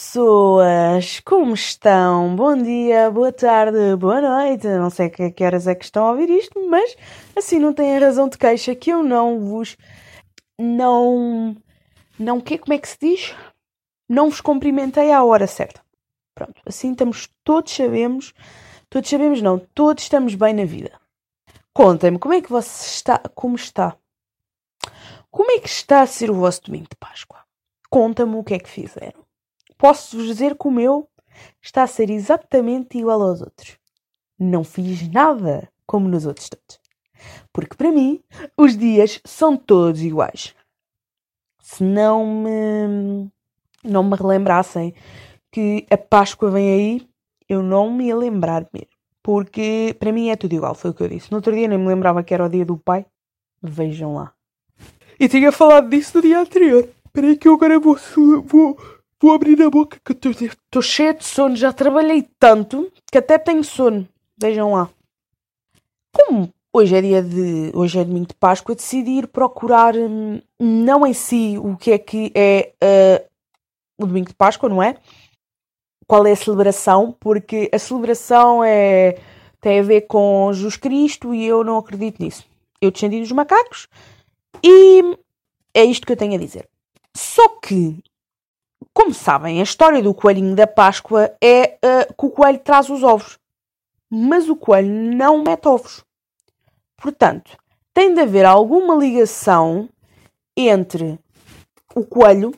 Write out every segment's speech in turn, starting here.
pessoas! Como estão? Bom dia, boa tarde, boa noite. Não sei que, que horas é que estão a ouvir isto, mas assim não têm razão de queixa que eu não vos. Não. Não que Como é que se diz? Não vos cumprimentei à hora certa. Pronto, assim estamos, todos sabemos. Todos sabemos, não, todos estamos bem na vida. Contem-me, como é que você está? Como está? Como é que está a ser o vosso domingo de Páscoa? Conta-me o que é que fizeram posso-vos dizer que o meu está a ser exatamente igual aos outros. Não fiz nada como nos outros todos. Porque para mim, os dias são todos iguais. Se não me, não me relembrassem que a Páscoa vem aí, eu não me ia lembrar mesmo. Porque para mim é tudo igual, foi o que eu disse. No outro dia nem me lembrava que era o dia do pai. Vejam lá. E tinha falado disso no dia anterior. Espera aí que eu agora vou, vou, Vou abrir a boca que estou cheia de sono. Já trabalhei tanto que até tenho sono. Vejam lá. Como hoje é dia de. Hoje é domingo de Páscoa, decidi ir procurar hum, não em si o que é que é uh, o domingo de Páscoa, não é? Qual é a celebração, porque a celebração é, tem a ver com Jesus Cristo e eu não acredito nisso. Eu descendi dos macacos e é isto que eu tenho a dizer. Só que como sabem, a história do coelhinho da Páscoa é uh, que o coelho traz os ovos, mas o coelho não mete ovos. Portanto, tem de haver alguma ligação entre o coelho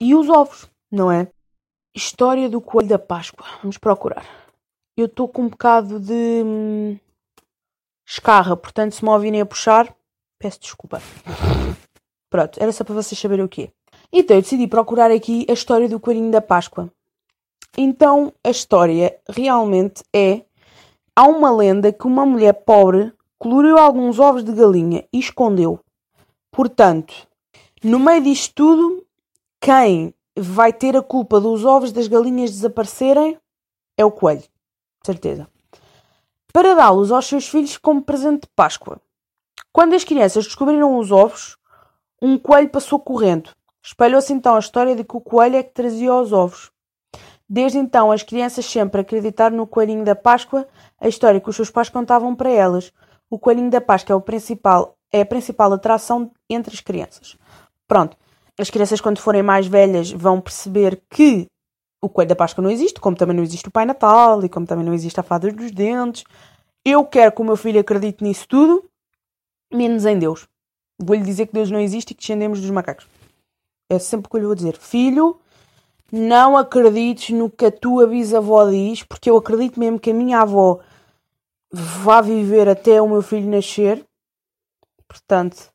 e os ovos, não é? História do coelho da Páscoa. Vamos procurar. Eu estou com um bocado de hum, escarra, portanto, se me ouvirem a puxar, peço desculpa. Pronto, era só para vocês saberem o quê. Então eu decidi procurar aqui a história do coelhinho da Páscoa. Então a história realmente é. Há uma lenda que uma mulher pobre coloriu alguns ovos de galinha e escondeu. Portanto, no meio disto tudo, quem vai ter a culpa dos ovos das galinhas desaparecerem é o coelho. Certeza. Para dá-los aos seus filhos como presente de Páscoa. Quando as crianças descobriram os ovos, um coelho passou correndo Espalhou-se então a história de que o coelho é que trazia os ovos. Desde então, as crianças sempre acreditaram no coelhinho da Páscoa, a história que os seus pais contavam para elas. O coelhinho da Páscoa é, o principal, é a principal atração entre as crianças. Pronto, as crianças, quando forem mais velhas, vão perceber que o coelho da Páscoa não existe, como também não existe o Pai Natal e como também não existe a Fada dos Dentes. Eu quero que o meu filho acredite nisso tudo, menos em Deus. Vou-lhe dizer que Deus não existe e que descendemos dos macacos. É sempre o que eu lhe vou dizer. Filho, não acredites no que a tua bisavó diz, porque eu acredito mesmo que a minha avó vá viver até o meu filho nascer. Portanto,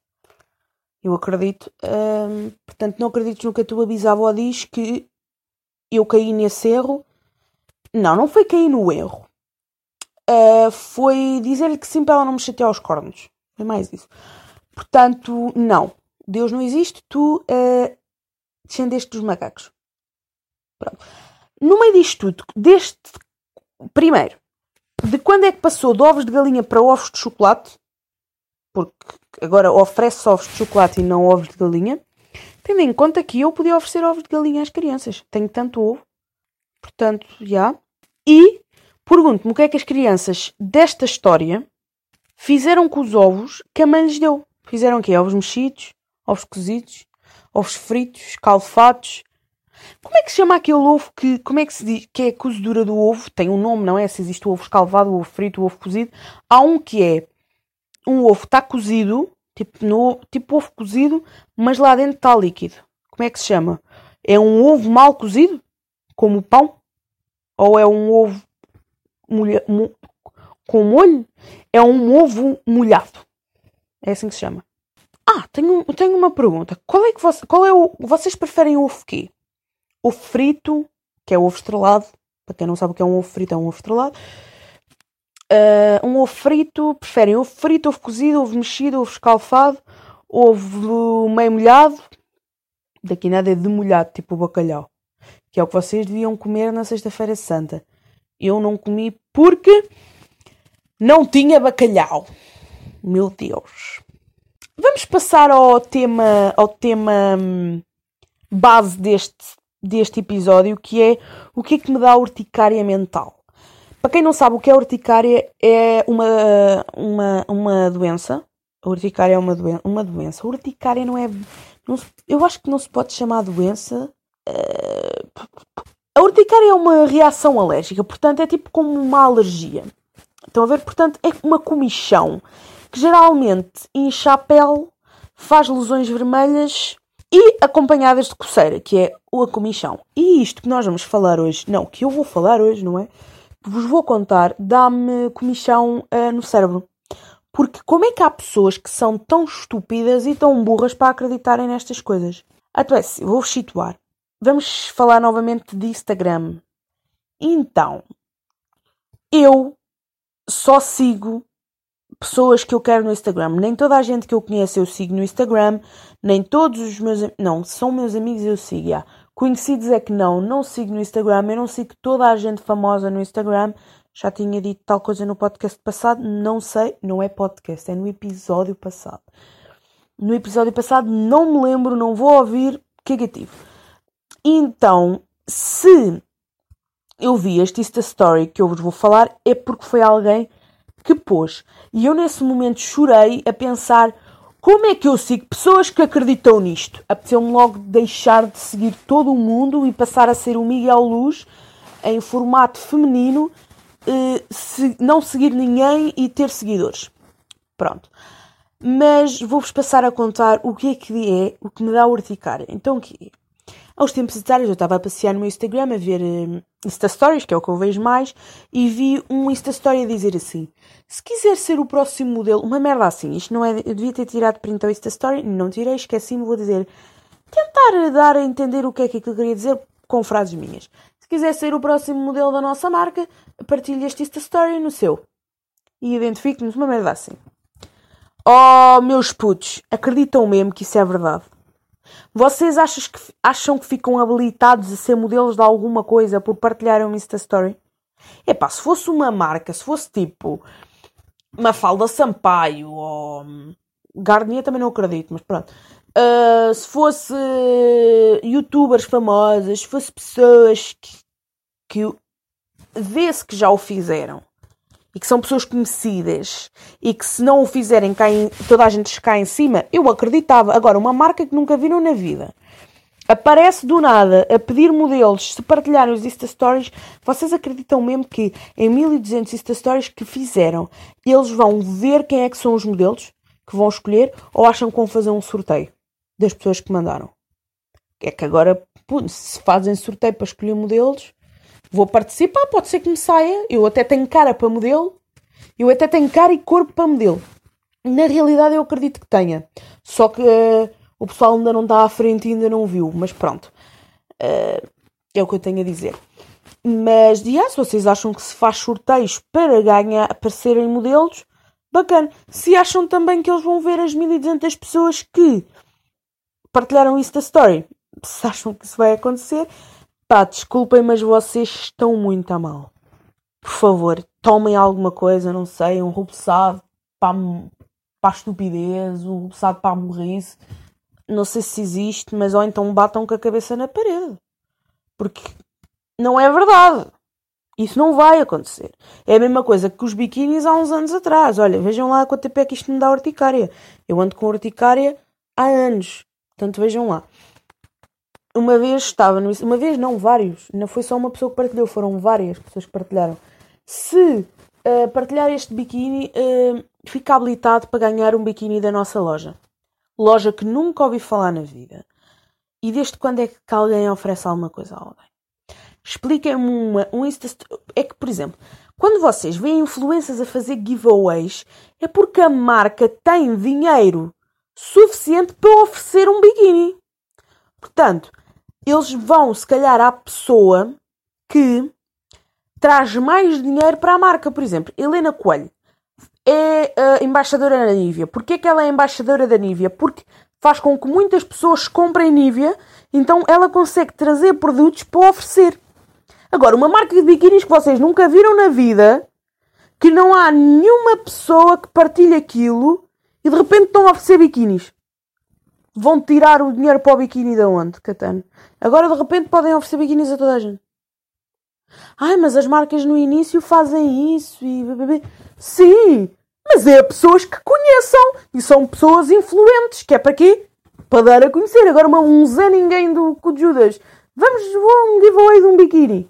eu acredito. Hum, portanto, não acredites no que a tua bisavó diz que eu caí nesse erro. Não, não foi cair no erro. Uh, foi dizer-lhe que sim para ela não me chatear os cornos. Foi mais isso. Portanto, não. Deus não existe. Tu uh, descendeste dos macacos. Pronto. No meio disto tudo, deste. Primeiro, de quando é que passou de ovos de galinha para ovos de chocolate? Porque agora oferece ovos de chocolate e não ovos de galinha. Tendo em conta que eu podia oferecer ovos de galinha às crianças. Tenho tanto ovo. Portanto, já. E pergunto-me o que é que as crianças desta história fizeram com os ovos que a mãe lhes deu. Fizeram o quê? Ovos mexidos? Ovos cozidos? Ovos fritos, calfados. Como é que se chama aquele ovo que, como é que se diz, que é a cozedura do ovo? Tem um nome, não é? Se existe o ovo escalvado, o ovo frito, o ovo cozido. Há um que é, um ovo está cozido, tipo, no, tipo ovo cozido, mas lá dentro está líquido. Como é que se chama? É um ovo mal cozido? Como pão? Ou é um ovo molha, mo, com molho? É um ovo molhado. É assim que se chama. Ah, tenho, tenho uma pergunta. Qual é que você, qual é o, vocês preferem ovo quê? Ovo frito, que é ovo estrelado. Para quem não sabe o que é um ovo frito, é um ovo estrelado. Uh, um ovo frito, preferem ovo frito, ovo cozido, ovo mexido, ovo escalfado, ovo meio molhado. Daqui nada é demolhado, tipo o bacalhau. Que é o que vocês deviam comer na Sexta-feira Santa. Eu não comi porque não tinha bacalhau. Meu Deus. Vamos passar ao tema, ao tema hum, base deste, deste episódio, que é o que é que me dá urticária mental. Para quem não sabe o que é urticária, é uma, uma, uma doença. A urticária é uma, uma doença. A urticária não é. Não se, eu acho que não se pode chamar doença. Uh, a urticária é uma reação alérgica, portanto é tipo como uma alergia. Estão a ver? Portanto, é uma comichão que geralmente incha a pele, faz lesões vermelhas e acompanhadas de coceira, que é o comichão. E isto que nós vamos falar hoje, não, que eu vou falar hoje, não é? Vos vou contar, dá-me comichão uh, no cérebro. Porque como é que há pessoas que são tão estúpidas e tão burras para acreditarem nestas coisas? Então é assim, vou-vos situar. Vamos falar novamente de Instagram. Então, eu só sigo pessoas que eu quero no Instagram. Nem toda a gente que eu conheço eu sigo no Instagram, nem todos os meus não, são meus amigos eu sigo. Yeah. Conhecidos é que não, não sigo no Instagram, eu não sigo toda a gente famosa no Instagram. Já tinha dito tal coisa no podcast passado, não sei, não é podcast, é no episódio passado. No episódio passado não me lembro, não vou ouvir, cagativo. Então, se eu vi este Insta Story que eu vos vou falar, é porque foi alguém que pôs. E eu nesse momento chorei a pensar como é que eu sigo pessoas que acreditam nisto. Apeteceu-me logo deixar de seguir todo o mundo e passar a ser o Miguel Luz em formato feminino, eh, não seguir ninguém e ter seguidores. Pronto. Mas vou-vos passar a contar o que é que é o que me dá urticária. Então o que é? Aos tempos atrás eu estava a passear no meu Instagram a ver uh, Insta Stories, que é o que eu vejo mais, e vi um Insta Story a dizer assim: se quiser ser o próximo modelo, uma merda assim, isto não é. Eu devia ter tirado print ao Insta Story, não tirei, esqueci-me, vou dizer. Tentar dar a entender o que é que aquilo queria dizer com frases minhas. Se quiser ser o próximo modelo da nossa marca, partilhe este Insta Story no seu. E identifique-nos uma merda assim. Oh, meus putos, acreditam mesmo que isso é verdade? Vocês acham que, acham que ficam habilitados a ser modelos de alguma coisa por partilharem um Insta Story? Epá, se fosse uma marca, se fosse tipo uma falda Sampaio ou hum, Garnier também não acredito, mas pronto. Uh, se fosse youtubers famosas, se fosse pessoas que, que vê-se que já o fizeram e que são pessoas conhecidas e que se não o fizerem cai, toda a gente cai em cima, eu acreditava. Agora, uma marca que nunca viram na vida aparece do nada a pedir modelos se partilharem os Insta Stories, vocês acreditam mesmo que em 1200 Insta Stories que fizeram, eles vão ver quem é que são os modelos que vão escolher ou acham que vão fazer um sorteio das pessoas que mandaram? É que agora, se fazem sorteio para escolher modelos, vou participar, pode ser que me saia. Eu até tenho cara para modelo, eu até tenho cara e corpo para modelo. Na realidade, eu acredito que tenha. Só que uh, o pessoal ainda não está à frente e ainda não viu. Mas pronto, uh, é o que eu tenho a dizer. Mas, yeah, se vocês acham que se faz sorteios para ganhar, para serem modelos, bacana. Se acham também que eles vão ver as 1200 pessoas que partilharam isso da story, se acham que isso vai acontecer, Pá, desculpem, mas vocês estão muito a mal. Por favor, tomem alguma coisa, não sei, um rubeçado para, para a estupidez, um rubeçado para a morrice. Não sei se existe, mas ou então batam com a cabeça na parede. Porque não é verdade. Isso não vai acontecer. É a mesma coisa que os biquínis há uns anos atrás. Olha, vejam lá quanto tempo é que isto me dá urticária. Eu ando com urticária há anos. Portanto, vejam lá uma vez estava no uma vez não vários. Não foi só uma pessoa que partilhou foram várias pessoas que partilharam. Se uh, partilhar este biquíni uh, fica habilitado para ganhar um biquíni da nossa loja. Loja que nunca ouvi falar na vida. E desde quando é que alguém oferece alguma coisa a alguém? Expliquem-me uma um Insta é que por exemplo quando vocês veem influências a fazer giveaways é porque a marca tem dinheiro suficiente para oferecer um biquíni. Portanto, eles vão, se calhar, à pessoa que traz mais dinheiro para a marca. Por exemplo, Helena Coelho é a embaixadora da Nivea. Porquê que ela é embaixadora da Nivea? Porque faz com que muitas pessoas comprem Nivea, então ela consegue trazer produtos para oferecer. Agora, uma marca de biquínis que vocês nunca viram na vida, que não há nenhuma pessoa que partilhe aquilo e de repente estão a oferecer biquínis. vão tirar o dinheiro para o biquíni de onde, Catano? Agora de repente podem oferecer biquínis a toda a gente. Ai, mas as marcas no início fazem isso e. Sim! Mas é pessoas que conheçam e são pessoas influentes, que é para quê? Para dar a conhecer. Agora um Zé Ninguém do Judas. Vamos um giveaway de um biquíni.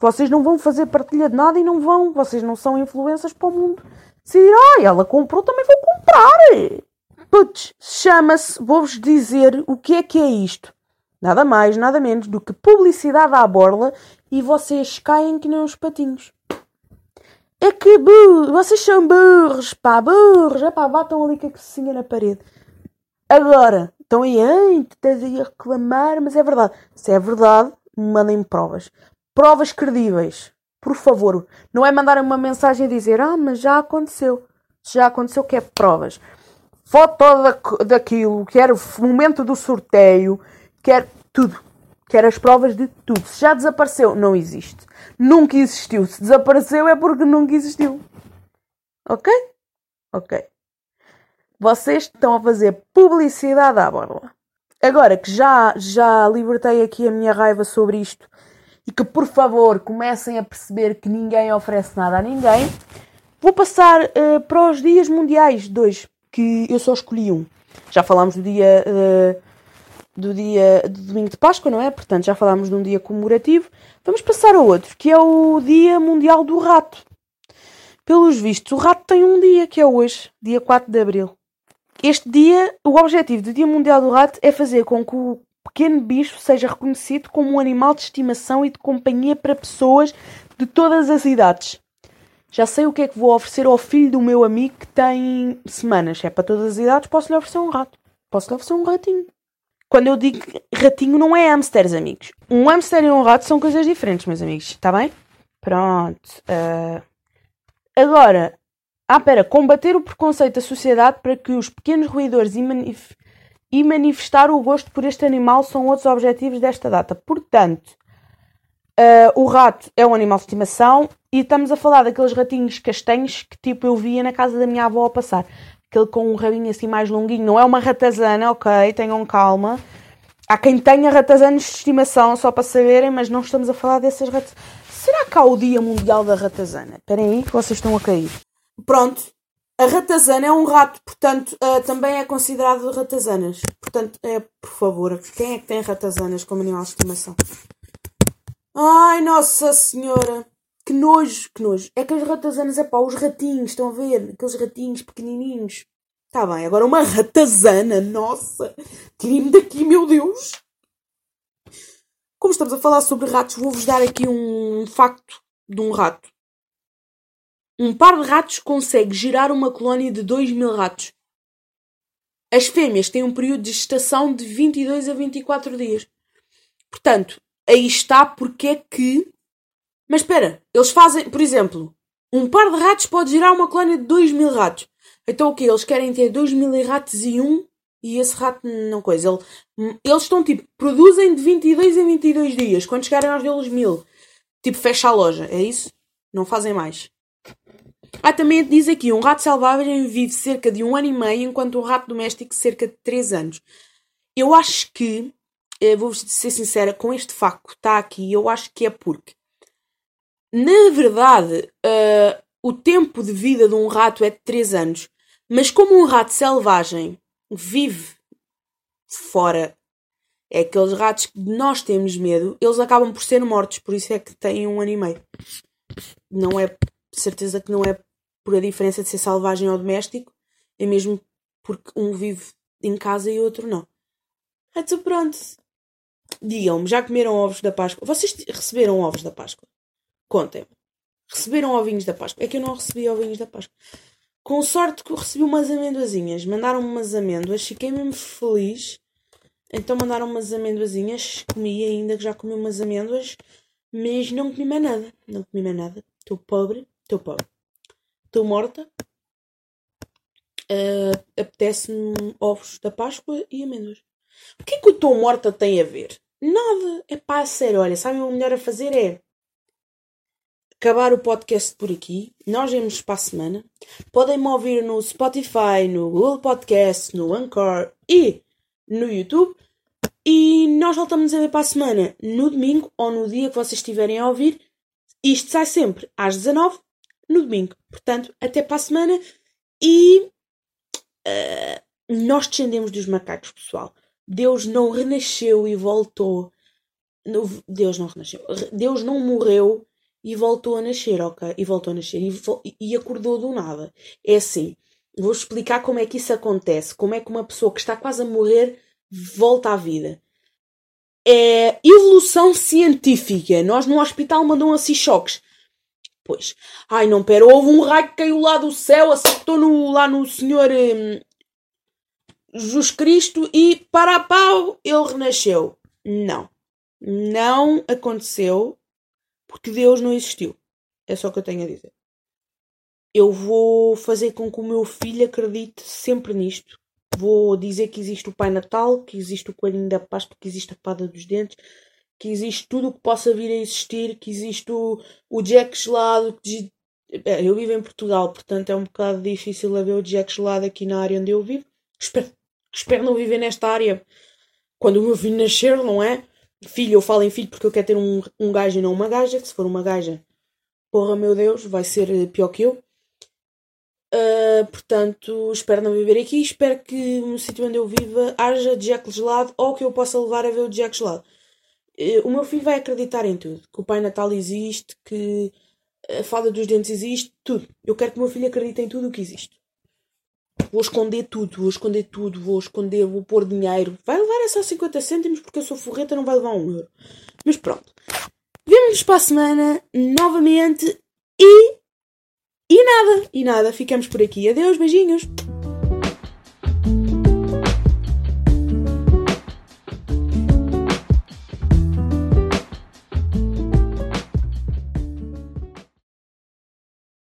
Vocês não vão fazer partilha de nada e não vão. Vocês não são influências para o mundo. Se ai, ela comprou, também vou comprar. Putz, chama-se, vou-vos dizer o que é que é isto. Nada mais, nada menos do que publicidade à borla e vocês caem que nem uns patinhos. É que burros, vocês são burros, pá, burros, é pá, batam ali com a cocinha na parede. Agora, estão aí, tu estás aí a reclamar, mas é verdade. Se é verdade, mandem provas. Provas credíveis, por favor. Não é mandar uma mensagem a dizer, ah, mas já aconteceu. Já aconteceu, quer provas. Foto da, daquilo, o momento do sorteio, quer tudo. Quer as provas de tudo. Se já desapareceu, não existe. Nunca existiu. Se desapareceu é porque nunca existiu. Ok? Ok. Vocês estão a fazer publicidade à borla. Agora que já, já libertei aqui a minha raiva sobre isto e que por favor comecem a perceber que ninguém oferece nada a ninguém, vou passar uh, para os dias mundiais hoje, que eu só escolhi um. Já falámos do dia. Uh, do dia do domingo de Páscoa, não é? Portanto, já falámos de um dia comemorativo. Vamos passar a outro, que é o Dia Mundial do Rato. Pelos vistos, o rato tem um dia, que é hoje, dia 4 de Abril. Este dia, o objetivo do Dia Mundial do Rato é fazer com que o pequeno bicho seja reconhecido como um animal de estimação e de companhia para pessoas de todas as idades. Já sei o que é que vou oferecer ao filho do meu amigo que tem semanas. Se é para todas as idades, posso-lhe oferecer um rato. Posso-lhe oferecer um ratinho. Quando eu digo ratinho, não é hamsters, amigos. Um hamster e um rato são coisas diferentes, meus amigos. Está bem? Pronto. Uh... Agora, ah, pera, combater o preconceito da sociedade para que os pequenos roedores e, manif e manifestar o gosto por este animal são outros objetivos desta data. Portanto, uh, o rato é um animal de estimação e estamos a falar daqueles ratinhos castanhos que tipo eu via na casa da minha avó a passar aquele com um rabinho assim mais longuinho. Não é uma ratazana, ok? Tenham calma. Há quem tenha ratazanos de estimação, só para saberem, mas não estamos a falar dessas ratazanas. Será que há o Dia Mundial da Ratazana? Esperem aí que vocês estão a cair. Pronto. A ratazana é um rato, portanto, uh, também é considerado ratazanas. Portanto, é, por favor, quem é que tem ratazanas como animal de estimação? Ai, Nossa Senhora! Que nojo, que nojo. É que as ratazanas, é pá, os ratinhos, estão a ver? Aqueles ratinhos pequenininhos. Está bem, agora uma ratazana, nossa. Tirem-me daqui, meu Deus. Como estamos a falar sobre ratos, vou-vos dar aqui um facto de um rato. Um par de ratos consegue gerar uma colónia de 2 mil ratos. As fêmeas têm um período de gestação de 22 a 24 dias. Portanto, aí está porque é que mas espera, eles fazem, por exemplo, um par de ratos pode gerar uma colónia de 2 mil ratos. Então o que? Eles querem ter 2 mil ratos e um e esse rato não coisa. Ele, eles estão tipo, produzem de 22 a 22 dias. Quando chegarem aos deles mil, tipo, fecha a loja. É isso? Não fazem mais. Ah, também diz aqui, um rato selvagem vive cerca de um ano e meio, enquanto um rato doméstico cerca de 3 anos. Eu acho que, eh, vou ser sincera, com este facto está aqui, eu acho que é porque na verdade, uh, o tempo de vida de um rato é de 3 anos. Mas como um rato selvagem vive fora, é aqueles ratos que nós temos medo, eles acabam por ser mortos, por isso é que têm um ano e meio. Não é certeza que não é por a diferença de ser selvagem ou doméstico, é mesmo porque um vive em casa e outro não. Então pronto. Digam-me, já comeram ovos da Páscoa? Vocês receberam ovos da Páscoa? Contem-me. Receberam ovinhos da Páscoa? É que eu não recebi ovinhos da Páscoa. Com sorte que eu recebi umas amendoazinhas. Mandaram-me umas amêndoas. Fiquei mesmo feliz. Então mandaram umas amendoazinhas. Comi ainda, que já comi umas amêndoas. Mas não comi mais nada. Não comi mais nada. Estou pobre. Estou pobre. Estou morta. Uh, Apetece-me ovos da Páscoa e amêndoas. O que é que o estou morta tem a ver? Nada. É pá, sério. Olha, sabem o melhor a fazer é acabar o podcast por aqui. Nós vemos para a semana. Podem me ouvir no Spotify, no Google Podcast, no Anchor e no YouTube. E nós voltamos a ver para a semana no domingo ou no dia que vocês estiverem a ouvir. Isto sai sempre às 19 no domingo. Portanto, até para a semana. E uh, nós descendemos dos macacos, pessoal. Deus não renasceu e voltou. Deus não renasceu. Deus não morreu e voltou a nascer, ok? E voltou a nascer e, e acordou do nada. É assim. Vou explicar como é que isso acontece. Como é que uma pessoa que está quase a morrer volta à vida. É evolução científica. Nós no hospital mandam assim choques. Pois. Ai, não, pera, houve um raio que caiu lá do céu, acertou no, lá no Senhor hum, Jesus Cristo e para pau ele renasceu. Não. Não aconteceu porque Deus não existiu. É só o que eu tenho a dizer. Eu vou fazer com que o meu filho acredite sempre nisto. Vou dizer que existe o Pai Natal, que existe o Coelhinho da Páscoa, que existe a Pada dos Dentes, que existe tudo o que possa vir a existir, que existe o, o Jack gelado. Que, é, eu vivo em Portugal, portanto é um bocado difícil haver o Jack gelado aqui na área onde eu vivo. Espero, espero não viver nesta área quando o meu filho nascer, não é? Filho, eu falo em filho porque eu quero ter um, um gajo e não uma gaja. Que se for uma gaja, porra, meu Deus, vai ser pior que eu. Uh, portanto, espero não viver aqui. Espero que no sítio onde eu viva haja Jack gelado ou que eu possa levar a ver o Jack gelado. Eh, o meu filho vai acreditar em tudo. Que o Pai Natal existe, que a fada dos dentes existe, tudo. Eu quero que o meu filho acredite em tudo o que existe. Vou esconder tudo, vou esconder tudo, vou esconder, vou pôr dinheiro. Vai levar é só 50 cêntimos porque eu sou forreta, não vai levar um euro. Mas pronto. Vemo-nos para a semana novamente e. E nada, e nada, ficamos por aqui. Adeus, beijinhos.